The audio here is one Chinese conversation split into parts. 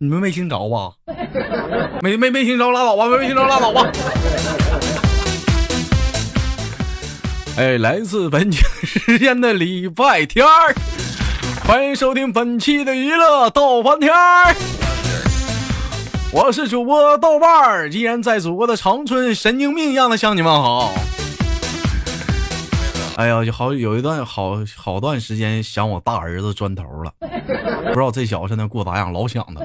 你们没听着吧？没没没听着拉倒吧，没没听着拉倒吧。哎，来自北京时间的礼拜天儿，欢迎收听本期的娱乐逗翻天儿。我是主播豆瓣儿，依然在祖国的长春，神经病一样的向你们好。哎呀，就好有一段好好段时间想我大儿子砖头了，不知道这小子现在过咋样，老想他。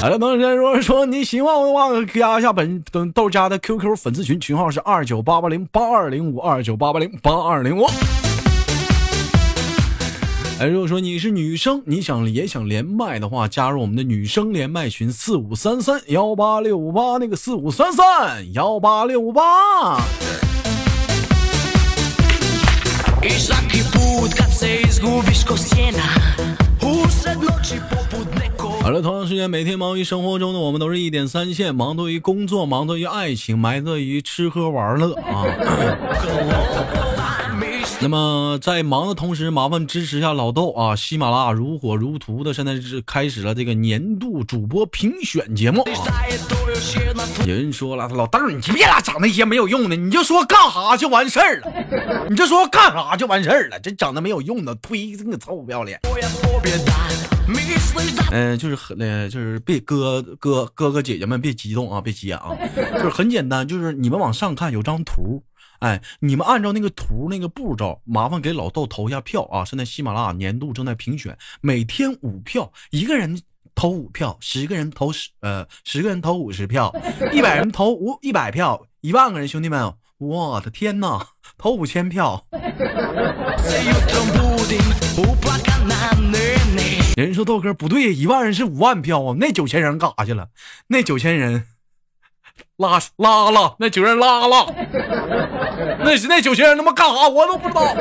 好了，同学，如果说你喜欢我的话，加一下本等豆家的 QQ 粉丝群，群号是二九八八零八二零五二九八八零八二零五。哎，如果说你是女生，你想也想连麦的话，加入我们的女生连麦群四五三三幺八六八，那个四五三三幺八六八。好了，同样时间，每天忙于生活中的我们都是一点三线，忙多于工作，忙多于爱情，埋多于吃喝玩乐啊。那么在忙的同时，麻烦支持一下老豆啊！喜马拉雅如火如荼的，现在是开始了这个年度主播评选节目。有人说了，老豆你别老整那些没有用的，你就说干啥就完事儿了，你就说干啥就完事儿了，这整的没有用的，推这个臭不要脸。嗯，就是很，就是别哥哥哥哥姐姐们别激动啊，别急眼啊，就是很简单，就是你们往上看有张图。哎，你们按照那个图那个步骤，麻烦给老豆投一下票啊！现在喜马拉雅年度正在评选，每天五票，一个人投五票，十个人投十呃，十个人投五十票，一百人投五一百票，一万个人，兄弟们，我的天哪，投五千票！有 人说豆哥不对，一万人是五万票啊，那九千人干啥去了？那九千人。拉拉了，那九人拉了，那是那九千人他妈干啥？我都不知道，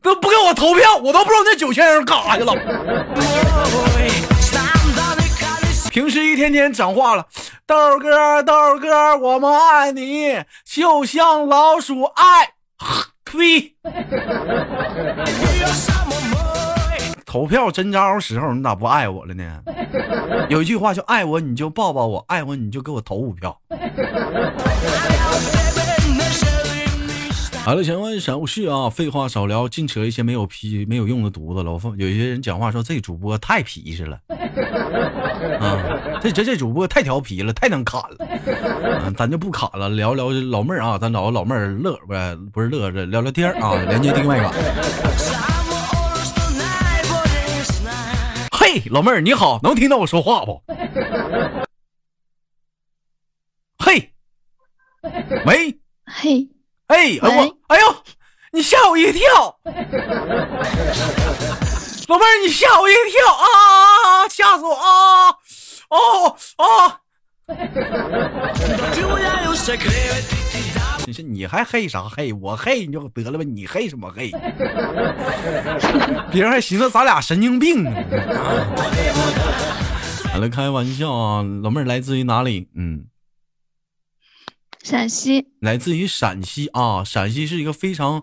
都不给我投票，我都不知道那九千人干啥去了。平时一天天讲话了，豆哥豆哥，我们爱你，就像老鼠爱呸。投票真招时候，你咋不爱我了呢？有一句话叫“爱我你就抱抱我，爱我你就给我投五票”。好了，千万少事啊，废话少聊，净扯一些没有皮没有用的犊子了。我放有些人讲话说这主播太皮实了，啊，这这这主播太调皮了，太能砍了。咱就不砍了，聊聊老妹儿啊，咱找个老妹儿乐不是不是乐着聊聊天啊，连接定位吧。嘿，老妹儿你好，能听到我说话不？嘿，喂，嘿，哎，我，哎呦，你吓我一跳，老妹儿你吓我一跳啊，吓死我啊，哦哦。你说你还黑啥黑？我黑你就得了呗，你黑什么黑？别人还寻思咱俩神经病呢。好了，开玩笑啊，老妹儿来自于哪里？嗯，陕西。来自于陕西啊，陕西是一个非常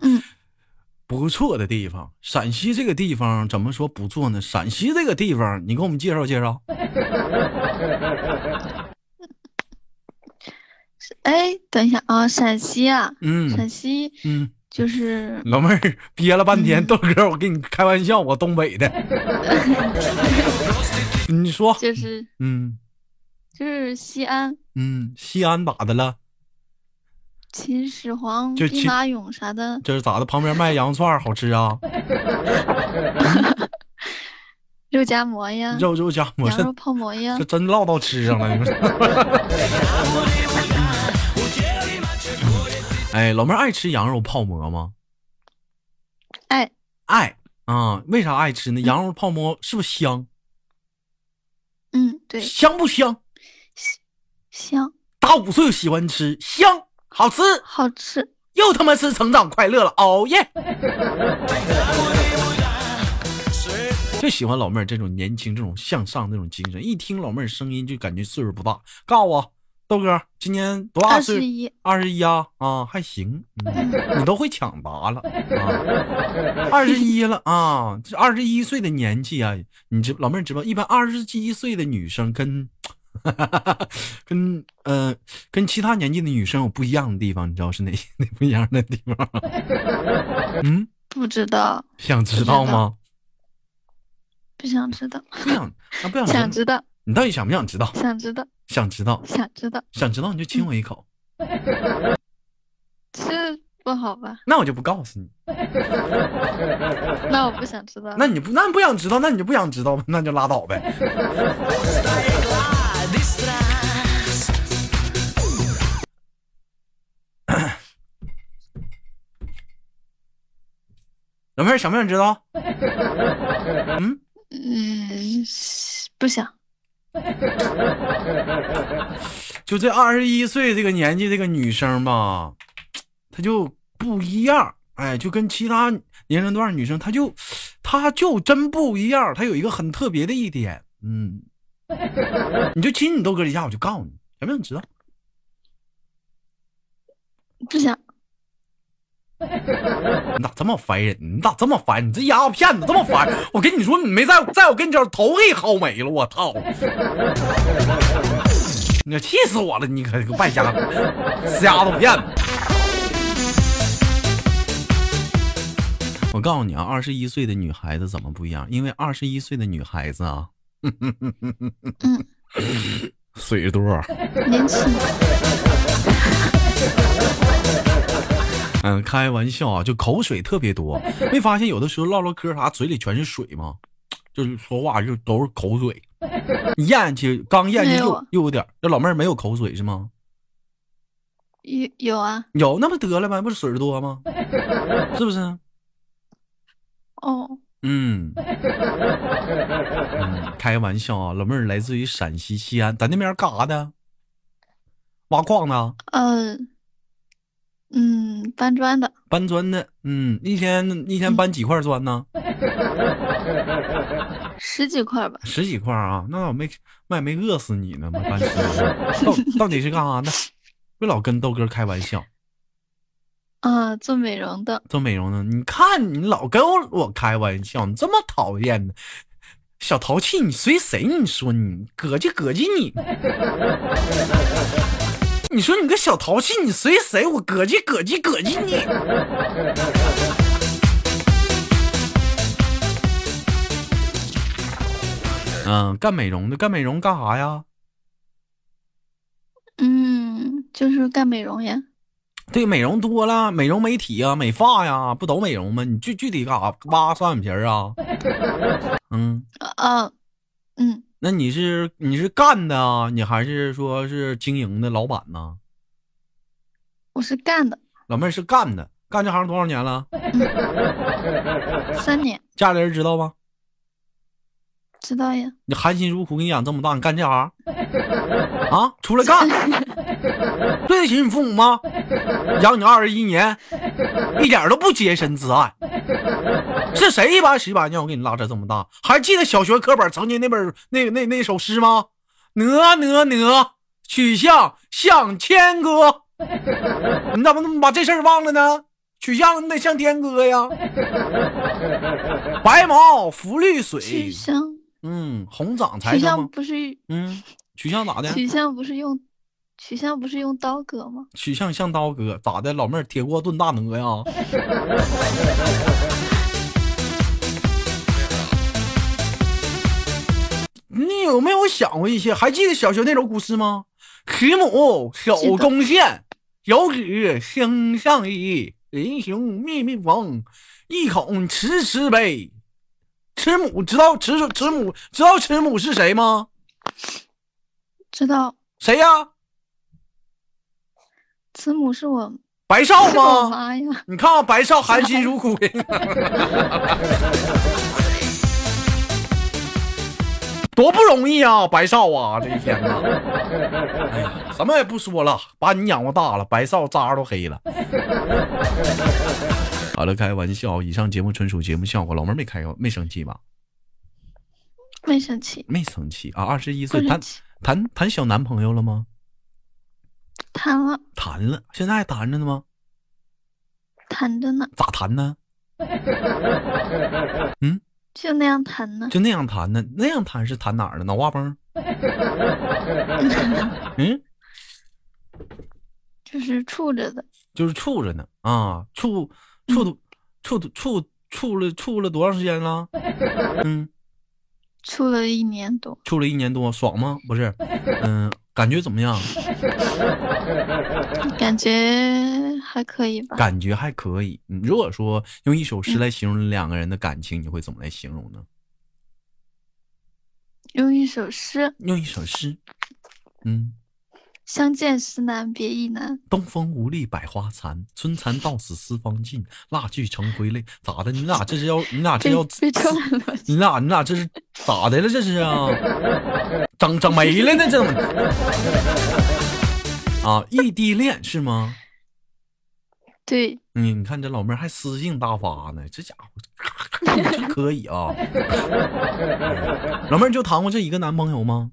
不错的地方。陕西这个地方怎么说不错呢？陕西这个地方，你给我们介绍介绍。哎，等一下啊，陕西啊，嗯，陕西，嗯，就是老妹儿憋了半天，豆哥，我跟你开玩笑，我东北的，你说，就是，嗯，就是西安，嗯，西安咋的了？秦始皇、兵马俑啥的，这是咋的？旁边卖羊肉串好吃啊？肉夹馍呀，肉肉夹馍，羊肉泡馍呀，这真唠到吃上了，你说。哎，老妹儿爱吃羊肉泡馍吗？爱爱啊！为啥爱吃呢？羊肉泡馍是不是香？嗯，对。香不香？香。大五岁喜欢吃，香，好吃，好吃。又他妈是成长快乐了，哦耶！就喜欢老妹儿这种年轻、这种向上、那种精神。一听老妹儿声音就感觉岁数不大。告诉我，豆哥今年多大岁？二十一。二十一啊啊，还行，你都会抢答了啊！二十一了啊，这二十一岁的年纪啊，你知老妹儿知道，一般二十一岁的女生跟跟呃跟其他年纪的女生有不一样的地方，你知道是哪 哪不一样的地方？嗯，不知道。想知道吗？不想知道，不想，那不想想知道。你到底想不想知道？想知道，想知道，想知道，想知道你就亲我一口。这不好吧？那我就不告诉你。那我不想知道。那你不，那不想知道，那你就不想知道，那就拉倒呗。老妹儿想不想知道？嗯。嗯，不想。就这二十一岁这个年纪，这个女生吧，她就不一样。哎，就跟其他年龄段女生，她就，她就真不一样。她有一个很特别的一点，嗯，你就亲你豆哥一下，我就告诉你，想不想知道？不想。你咋这么烦人？你咋这么烦？你这丫头片子这么烦！我跟你说，你没在在我跟前头给薅没了！我操！你气死我了！你可个败家子死丫头片子！我告诉你啊，二十一岁的女孩子怎么不一样？因为二十一岁的女孩子啊，水多，年轻。嗯，开玩笑啊，就口水特别多，没发现有的时候唠唠嗑啥，嘴里全是水吗？就是说话就都是口水，咽去刚咽去又又有点。这老妹儿没有口水是吗？有有啊，有那不得了吗？不是水多吗？是不是？哦，嗯，嗯，开玩笑啊，老妹儿来自于陕西西安，咱那边干啥的？挖矿呢？嗯。嗯，搬砖的，搬砖的，嗯，一天一天搬几块砖呢？十几块吧。十几块啊？那我没那没饿死你呢吗？搬十 到到底是干啥的？别老跟豆哥开玩笑。啊，做美容的。做美容的，你看你老跟我开玩笑，你这么讨厌呢，小淘气，你随谁？你说你膈气膈气你。你说你个小淘气，你随谁？我膈叽膈叽膈叽你！嗯，干美容的，干美容干啥呀？嗯，就是干美容呀。对，美容多了，美容美体啊，美发呀，不都美容吗？你具具体干啥？挖双眼皮儿啊？嗯。啊。嗯。那你是你是干的啊？你还是说是经营的老板呢？我是干的，老妹儿是干的，干这行多少年了？三年。家里人知道吗？知道呀。你含辛茹苦给你养这么大，你干这行？啊，出来干，对得起你父母吗？养你二十一年，一点都不洁身自爱。是谁一把屎一把尿给你拉扯这么大？还记得小学课本曾经那本那那那首诗吗？哪哪哪，曲项向天歌。你咋不把这事儿忘了呢？取向你得向天歌呀。白毛浮绿水。取向。嗯，红掌才。取向不是。嗯，曲项咋的？曲项不是用，曲项不是用刀割吗？取向像刀割，咋的？老妹儿铁锅炖大鹅呀。你有没有想过一些？还记得小学那首古诗吗？慈母手中线，游子身上衣。临行密密缝，意恐迟迟悲。慈母知道慈慈母知道慈母是谁吗？知道。谁呀？慈母是我白少吗？妈呀！你看啊白少含辛茹苦的。多不容易啊，白少啊，这一天呐！哎呀，什么也不说了，把你养活大了，白少渣都黑了。好了，开玩笑，以上节目纯属节目效果，老妹儿没开没生气吧？没生气，没生气啊！二十一岁谈谈谈小男朋友了吗？谈了，谈了，现在还谈着呢吗？谈着呢。咋谈呢？嗯，就那样谈呢。就那样谈呢？那样谈是谈哪儿呢？脑瓜崩？嗯，就是处着的。就是处着呢啊，处处处处处了处了多长时间了？嗯。处了一年多，处了一年多，爽吗？不是，嗯，感觉怎么样？感觉还可以吧。感觉还可以。如果说用一首诗来形容两个人的感情，你会怎么来形容呢？用一首诗。用一首诗。嗯。相见时难别亦难，东风无力百花残，春蚕到死丝方尽，蜡炬成灰泪。咋的？你俩这是要？你俩这要？你俩你俩这是咋的了？这是啊？整整没了呢？这怎么？啊，异地恋是吗？对。嗯，你看这老妹儿还诗性大发呢，这家伙真可以啊！老妹儿就谈过这一个男朋友吗？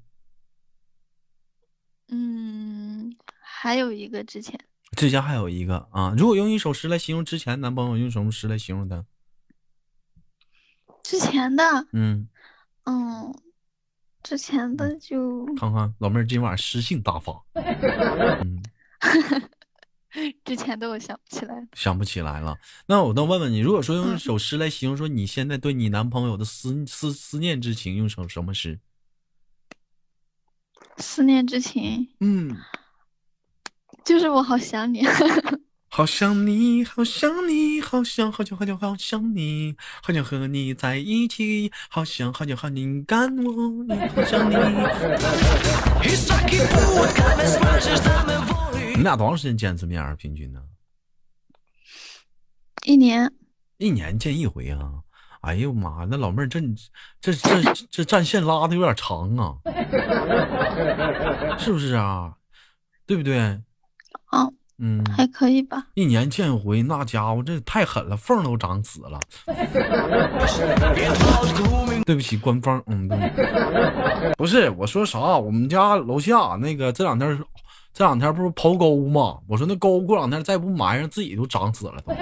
嗯，还有一个之前，之前还有一个啊。如果用一首诗来形容之前男朋友，用什么诗来形容他？之前的，嗯嗯，之前的就看看老妹儿今晚诗性大发。嗯，之前的我想不起来，想不起来了。那我倒问问你，如果说用一首诗来形容说你现在对你男朋友的思思思念之情，用首什么诗？思念之情，嗯，就是我 好想你，好想你，好想你，好想好久好久好想你，好想和你在一起，好想好久好你干我，好想你。你俩多长时间见一次面啊？平均呢？一年，一年见一回啊。哎呦妈！那老妹儿这这这这战线拉的有点长啊，是不是啊？对不对？啊，嗯，还可以吧。一年见一回，那家伙这太狠了，缝都长死了。对不起，官方，嗯，不是，我说啥？我们家楼下那个这两天这两天不是刨沟吗？我说那沟过两天再不埋上，自己都长死了都。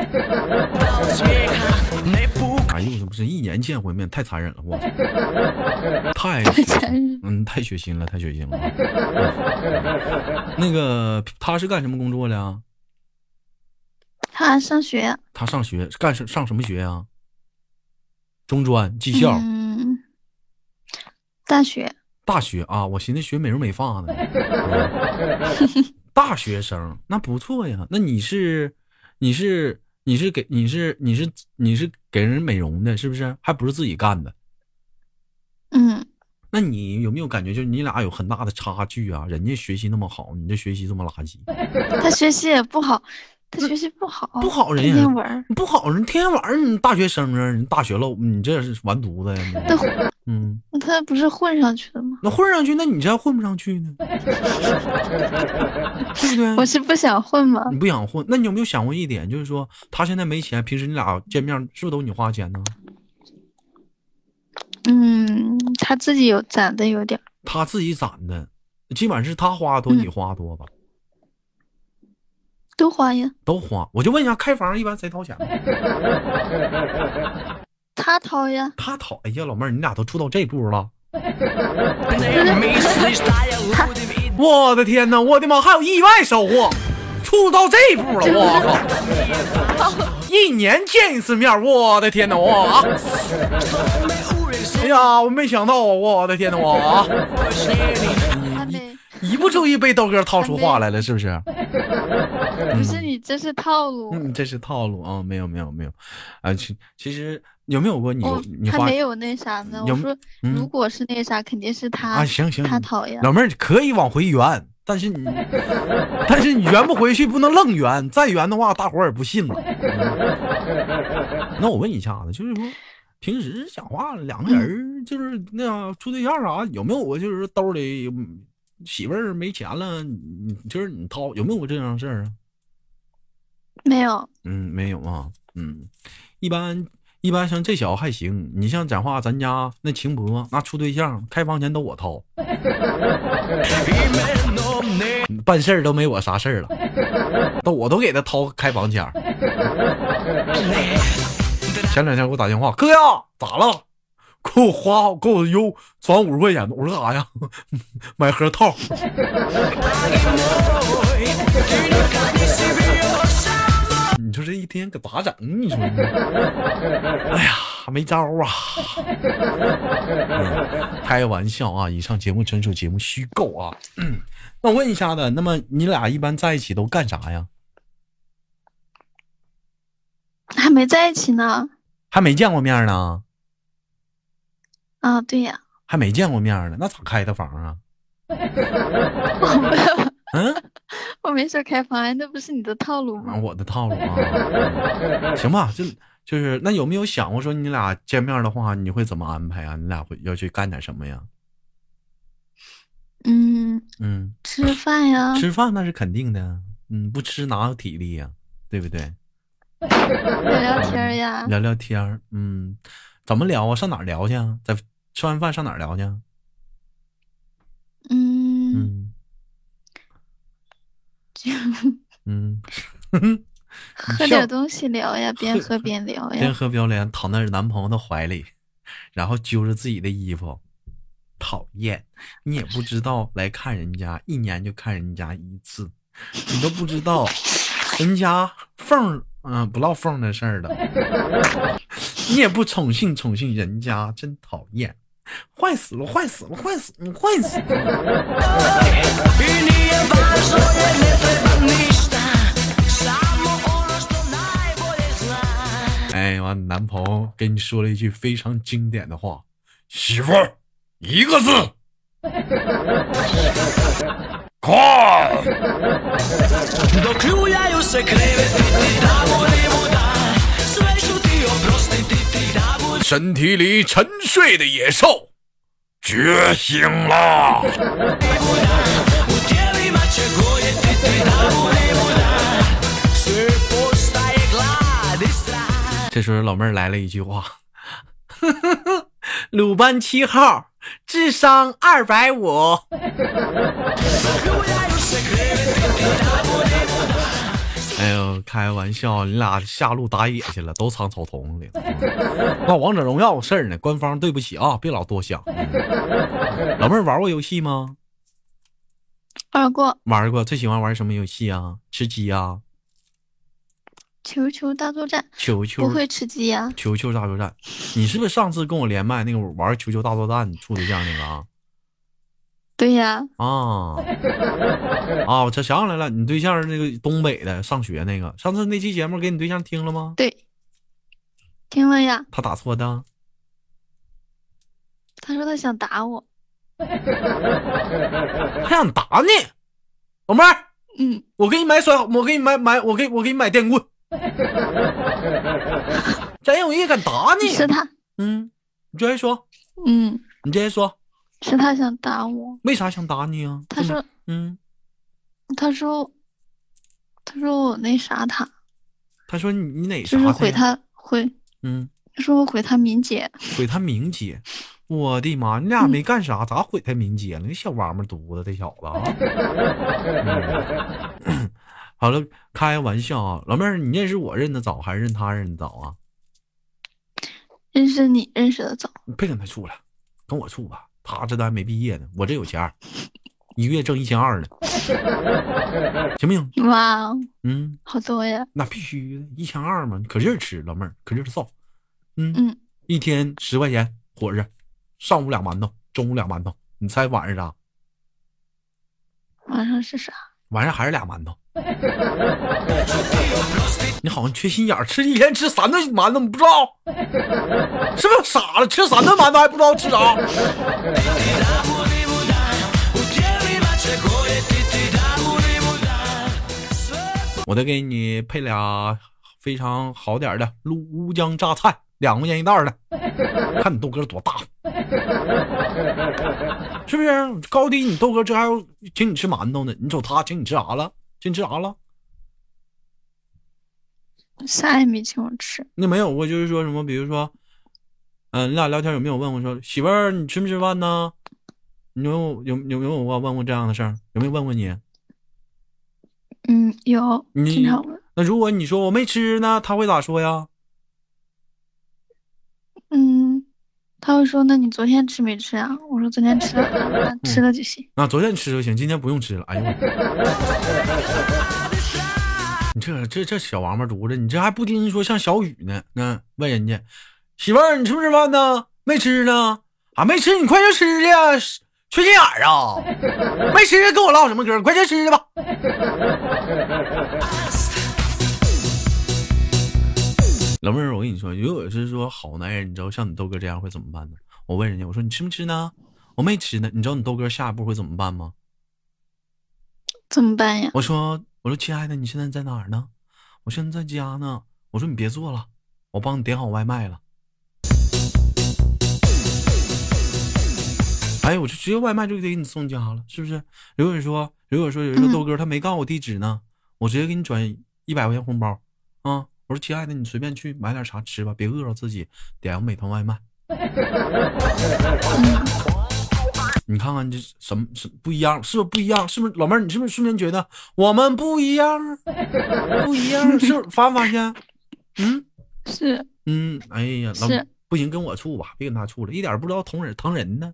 哎呦，这不是一年见回面，太残忍了，我 太嗯，太血腥了，太血腥了。那个他是干什么工作的？他上学。他上学干什上什么学呀？中专技校。嗯，大学。大学啊，我寻思学美容美发呢。大学生那不错呀，那你是你是？你是给你是你是你是给人美容的，是不是？还不是自己干的？嗯，那你有没有感觉，就是你俩有很大的差距啊？人家学习那么好，你这学习这么垃圾。他学习也不好，他学习不好，不好，人天天玩，不好，人天天玩，你大学生啊，你大学了，你这是完犊子呀？嗯，他不是混上去的吗？那混上去，那你这混不上去呢？对不对？我是不想混吗？你不想混，那你有没有想过一点，就是说他现在没钱，平时你俩见面是不是都你花钱呢？嗯，他自己有攒的有点。他自己攒的，基本上是他花多，你花多吧？都花呀。都花。我就问一下，开房一般谁掏钱？他掏呀，他掏。哎呀，老妹儿，你俩都处到这步了。我的天哪，我的妈，还有意外收获，处到这步了，我靠！一年见一次面，我的天哪，我啊。哎呀，我没想到，我的天哪，我啊。一不注意被豆哥套出话来了，是不是？不是你，这是套路。嗯，这是套路啊！没有，没有，没有。啊，其其实有没有过你？你还没有那啥呢。我说，如果是那啥，肯定是他啊。行行，他讨厌。老妹儿可以往回圆，但是你，但是你圆不回去，不能愣圆。再圆的话，大伙儿也不信了。那我问一下子，就是说，平时讲话两个人就是那样处对象啥，有没有过就是兜里？媳妇儿没钱了，你就是你掏，有没有过这样事儿啊？没有。嗯，没有啊。嗯，一般一般像这小子还行，你像讲话，咱家那情博那处对象，开房钱都我掏，办事儿都没我啥事儿了，都我都给他掏开房钱。前两天给我打电话，哥呀，咋了？给我花，给我邮转五十块钱。我说干啥呀？买盒套。你说这一天可咋整？你说，哎呀，没招啊！开玩笑啊！以上节目纯属节目虚构啊。那我问一下子，那么你俩一般在一起都干啥呀？还没在一起呢。还没见过面呢。啊，对呀。还没见过面呢，那咋开的房啊？嗯，我没事开房，那不是你的套路吗？我的套路啊，行吧，就就是那有没有想过说你俩见面的话，你会怎么安排啊？你俩会要去干点什么呀？嗯嗯，吃饭呀，吃饭那是肯定的，嗯，不吃哪有体力呀，对不对？聊聊天呀，聊聊天嗯，怎么聊啊？上哪聊去啊？在吃完饭上哪聊去？嗯。嗯，喝点东西聊呀，边喝边聊呀。边喝边聊，躺在男朋友的怀里，然后揪着自己的衣服，讨厌！你也不知道来看人家，一年就看人家一次，你都不知道人家缝嗯不唠缝的事儿了，你也不宠幸宠幸人家，真讨厌！坏死了，坏死了，坏死了，坏死了！哎，完，男朋友跟你说了一句非常经典的话：“媳妇儿，一个字，快！” 身体里沉睡的野兽觉醒了。这时候老妹儿来了一句话：“ 鲁班七号，智商二百五。”开玩笑，你俩下路打野去了，都藏草丛里。那王者荣耀事儿呢？官方对不起啊，别老多想。老妹儿玩过游戏吗？玩过，玩过。最喜欢玩什么游戏啊？吃鸡啊？球球大作战。球球不会吃鸡呀？球球大作战，你是不是上次跟我连麦那个玩球球大作战处对象那个啊？对呀，啊啊！我才想起来了，你对象是那个东北的，上学那个。上次那期节目给你对象听了吗？对，听了呀。他咋说的？他说他想打我。他想打你，老妹儿。嗯。我给你买甩，我给你买买，我给我给你买电棍。真有意敢打你？是他。嗯，你直接说。嗯，你直接说。是他想打我，为啥想打你啊？他说，嗯，他说，他说我那啥他，他说你你哪啥？就是毁他毁，嗯，他说我毁他名节，毁他名节，我的妈，你俩没干啥，咋毁他名节了？那小王八犊子，这小子啊！好了，开个玩笑啊，老妹儿，你认识我认得早还是认他认得早啊？认识你认识的早，你别跟他处了，跟我处吧。他这都还没毕业呢，我这有钱，一个月挣一千二呢，行不行？哇，嗯，好多呀！那必须的，一千二嘛，可劲儿吃，老妹儿可劲儿造，嗯嗯，一天十块钱伙食，上午俩馒头，中午俩馒头，你猜晚上啥？晚上是啥？晚上还是俩馒头。你好像缺心眼儿，吃一天吃三顿馒头，你不知道是不是傻了？吃三顿馒头还不知道吃啥？我再给你配俩非常好点的乌江榨菜，两块钱一袋的，看你豆哥多大，是不是？高低你豆哥这还要请你吃馒头呢，你瞅他请你吃啥了？请你吃啥了？啥也没请我吃。那没有过，就是说什么，比如说，嗯，你俩聊天有没有问我说媳妇儿你吃没吃饭呢？你有有有没有过问过这样的事儿？有没有问过你？嗯，有，经常问。那如果你说我没吃呢，他会咋说呀？他会说：“那你昨天吃没吃啊？”我说：“昨天吃了，吃了就行。”那昨天吃就行，今天不用吃了。哎呦，你这这这小王八犊子，你这还不听说像小雨呢？那问人家媳妇儿，你吃不吃饭呢？没吃呢，啊，没吃，你快去吃去。缺心眼儿啊！没吃跟我唠什么嗑？快去吃去吧。老妹儿，我跟你说，如果是说好男人，你知道像你豆哥这样会怎么办呢？我问人家，我说你吃没吃呢？我没吃呢。你知道你豆哥下一步会怎么办吗？怎么办呀？我说，我说，亲爱的，你现在在哪儿呢？我现在在家呢。我说你别做了，我帮你点好外卖了。哎，我就直接外卖就得给你送家了，是不是？如果说，如果说有一个豆哥他没告诉我地址呢，我直接给你转一百块钱红包啊！我说亲爱的，你随便去买点啥吃吧，别饿着自己，点个美团外卖。你看看这什么是不一样？是不是不一样？是不是老妹儿？你是不是瞬间觉得我们不一样？不一样是发没发现？嗯，是。嗯，哎呀，是。不行，跟我处吧，别跟他处了，一点不知道疼人疼人呢，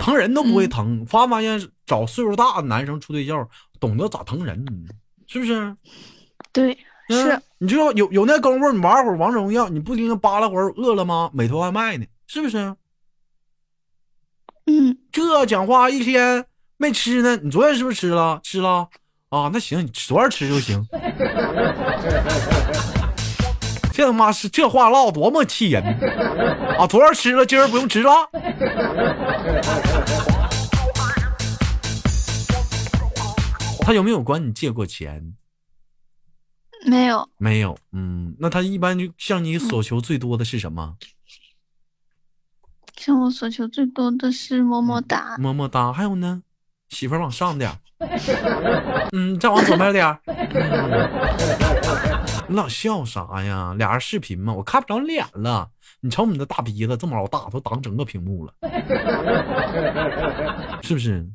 疼人都不会疼。发没发现找岁数大的男生处对象，懂得咋疼人，是不是？对，是。你就有有那功夫，你玩会儿王者荣耀，你不听扒拉会儿饿了吗？美团外卖呢，是不是？嗯。这讲话一天没吃呢，你昨天是不是吃了？吃了啊？那行，你昨儿吃就行。这他妈是这话唠多么气人啊！昨儿吃了，今儿不用吃了。他有没有管你借过钱？没有，没有。嗯，那他一般就向你所求最多的是什么？向我所求最多的是么么哒，么么哒。还有呢？媳妇儿往上点。嗯，再往左边点。你老笑啥呀？俩人视频嘛？我看不着脸了。你瞅你的大鼻子这么老大，都挡整个屏幕了，是不是？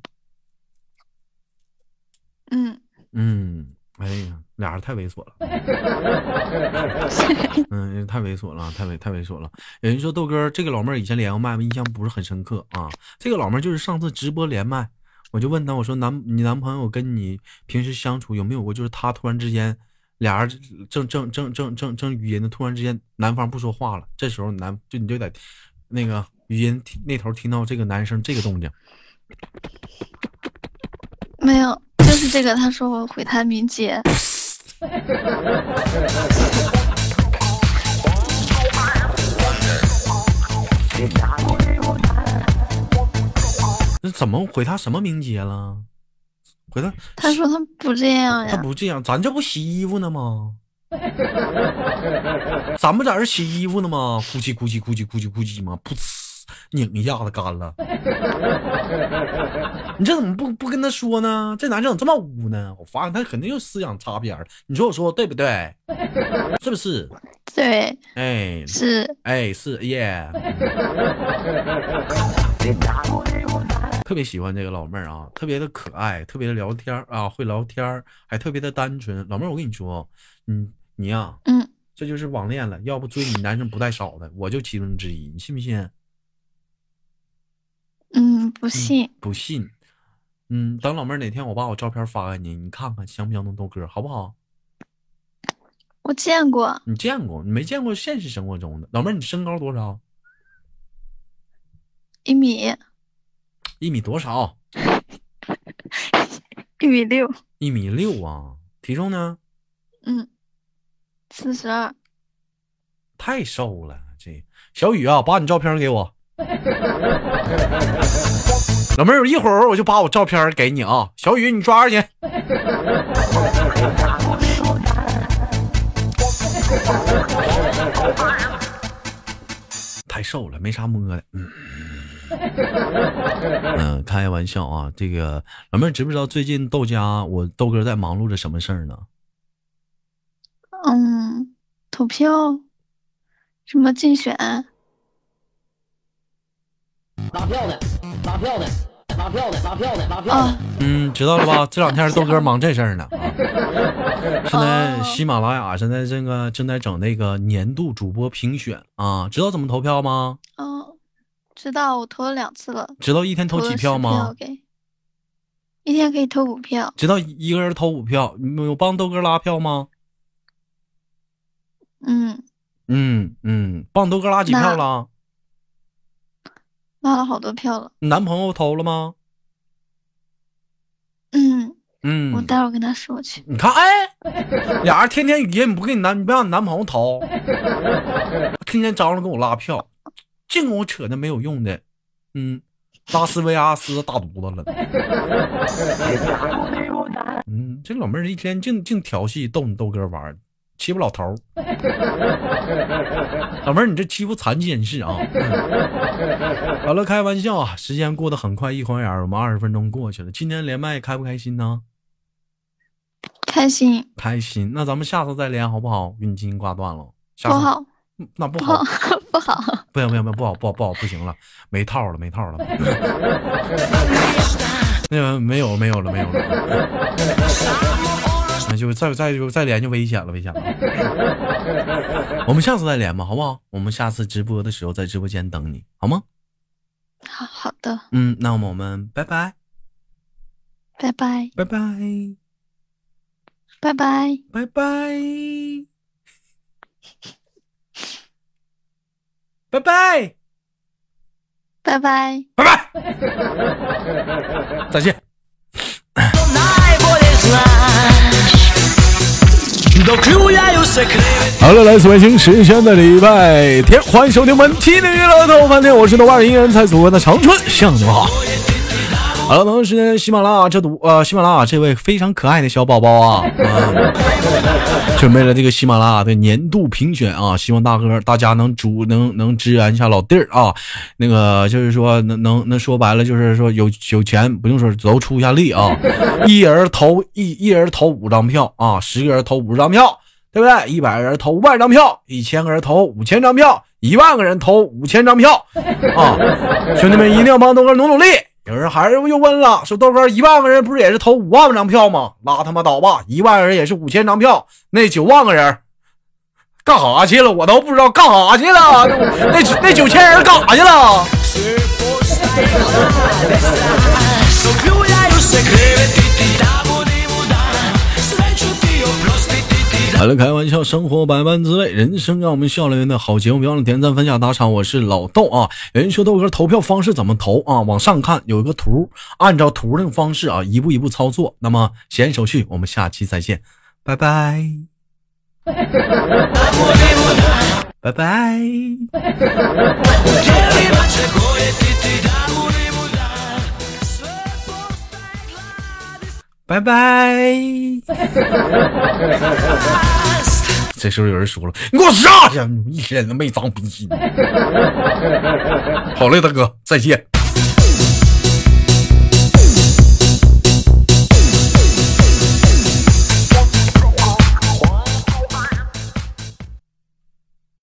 嗯嗯，哎呀，俩人太猥琐了。嗯，太猥琐了，太猥太猥琐了。有人说豆哥这个老妹儿以前连过麦吗？印象不是很深刻啊。这个老妹儿就是上次直播连麦。我就问她，我说男你男朋友跟你平时相处有没有过，就是他突然之间俩人正正正正正正语音的，突然之间男方不说话了，这时候男就你就在那个语音那头听到这个男生这个动静，没有，就是这个，他说我毁他名节。那怎么毁他什么名节了？回他，他说他不这样呀。他不这样，咱这不洗衣服呢吗？咱们在这洗衣服呢吗？咕叽咕叽咕叽咕叽咕叽吗？噗呲，拧一下子干了。你这怎么不不跟他说呢？这男生怎么这么污呢？我发现他肯定又思想擦边儿。你说我说对不对？是不是？对。哎，是。哎，是耶。特别喜欢这个老妹儿啊，特别的可爱，特别的聊天啊，会聊天还特别的单纯。老妹儿，我跟你说，你，你呀，嗯，这就是网恋了。要不追你男生不带少的，我就其中之一，你信不信？嗯，不信，不信。嗯，等老妹儿哪天我把我照片发给你，你看看像不像那豆哥，好不好？我见过，你见过，你没见过现实生活中的。老妹儿，你身高多少？一米。一米多少？一米六。一米六啊！体重呢？嗯，四十二。太瘦了，这小雨啊，把你照片给我。老妹儿，一会儿我就把我照片给你啊。小雨，你抓着去。太瘦了，没啥摸的。嗯。嗯，开玩笑啊！这个老妹儿知不知道最近豆家我豆哥在忙碌着什么事儿呢？嗯，投票，什么竞选？拉票的，拉票的，拉票的，拉票的，拉票的啊。嗯，知道了吧？这两天豆哥忙这事儿呢。啊现在哦喜马拉雅现在这个正在整那个年度主播评选啊，知道怎么投票吗？哦，知道，我投了两次了。知道一天投几投了10票吗？一天可以投五票。知道一个人投五票，你有帮豆哥拉票吗？嗯，嗯嗯，帮豆哥拉几票了？拉了好多票了。你男朋友投了吗？嗯，嗯，我待会儿跟他说去。你看，哎，俩人天天语音，你不给你男，你不让你男朋友投，天天张罗给我拉票，净跟我扯那没有用的，嗯，拉斯维加斯大犊子了，嗯，这老妹儿一天净净调戏逗你豆哥玩儿，欺负老头儿，老妹儿你这欺负残疾人士啊！嗯好了，开玩笑啊，时间过得很快，一晃眼儿我们二十分钟过去了，今天连麦开不开心呢？开心。开心，那咱们下次再连好不好？运金挂断了，下次不好，嗯那 不好。不好，，不行不行不行不好不好不好不行了，没套了没套了，那个没有没有了没有了，那就再再就再连就危险了危险了，我们下次再连吧，好不好？我们下次直播的时候在直播间等你，好吗？好好的，嗯，那么我们拜拜拜拜，拜拜拜拜。拜拜拜拜。拜拜。拜拜，再见。好了，来自北京时间的礼拜天，欢迎收听本期的娱乐豆饭店，我是豆瓣音乐人才组合的长春，向你们好。好了，同时呢，喜马拉雅这读呃，喜马拉雅这位非常可爱的小宝宝啊，啊 准备了这个喜马拉雅的年度评选啊，希望大哥大家能主能能支援一下老弟儿啊，那个就是说能能能说白了就是说有有钱不用说都出一下力啊，一人投一一人投五张票啊，十个人投五十张票，对不对？一百个人投五百张票，一千个人投五千张票，一万个人投五千张票啊！兄弟们一定要帮东哥努努力。有人还是又问了，说豆哥一万个人不是也是投五万张票吗？拉他妈倒吧，一万个人也是五千张票，那九万个人干啥去了？我都不知道干啥去了。那那九千人干啥去了？来了，开玩笑，生活百般滋味，人生让我们笑来的好节目，别忘了点赞、分享、打赏。我是老豆啊。有人说豆哥投票方式怎么投啊？往上看有一个图，按照图那个方式啊，一步一步操作。那么闲言少叙，我们下期再见，拜拜，拜拜。拜拜。这时候有人说了：“你给我下去！一天都没长逼。”好嘞，大哥，再见。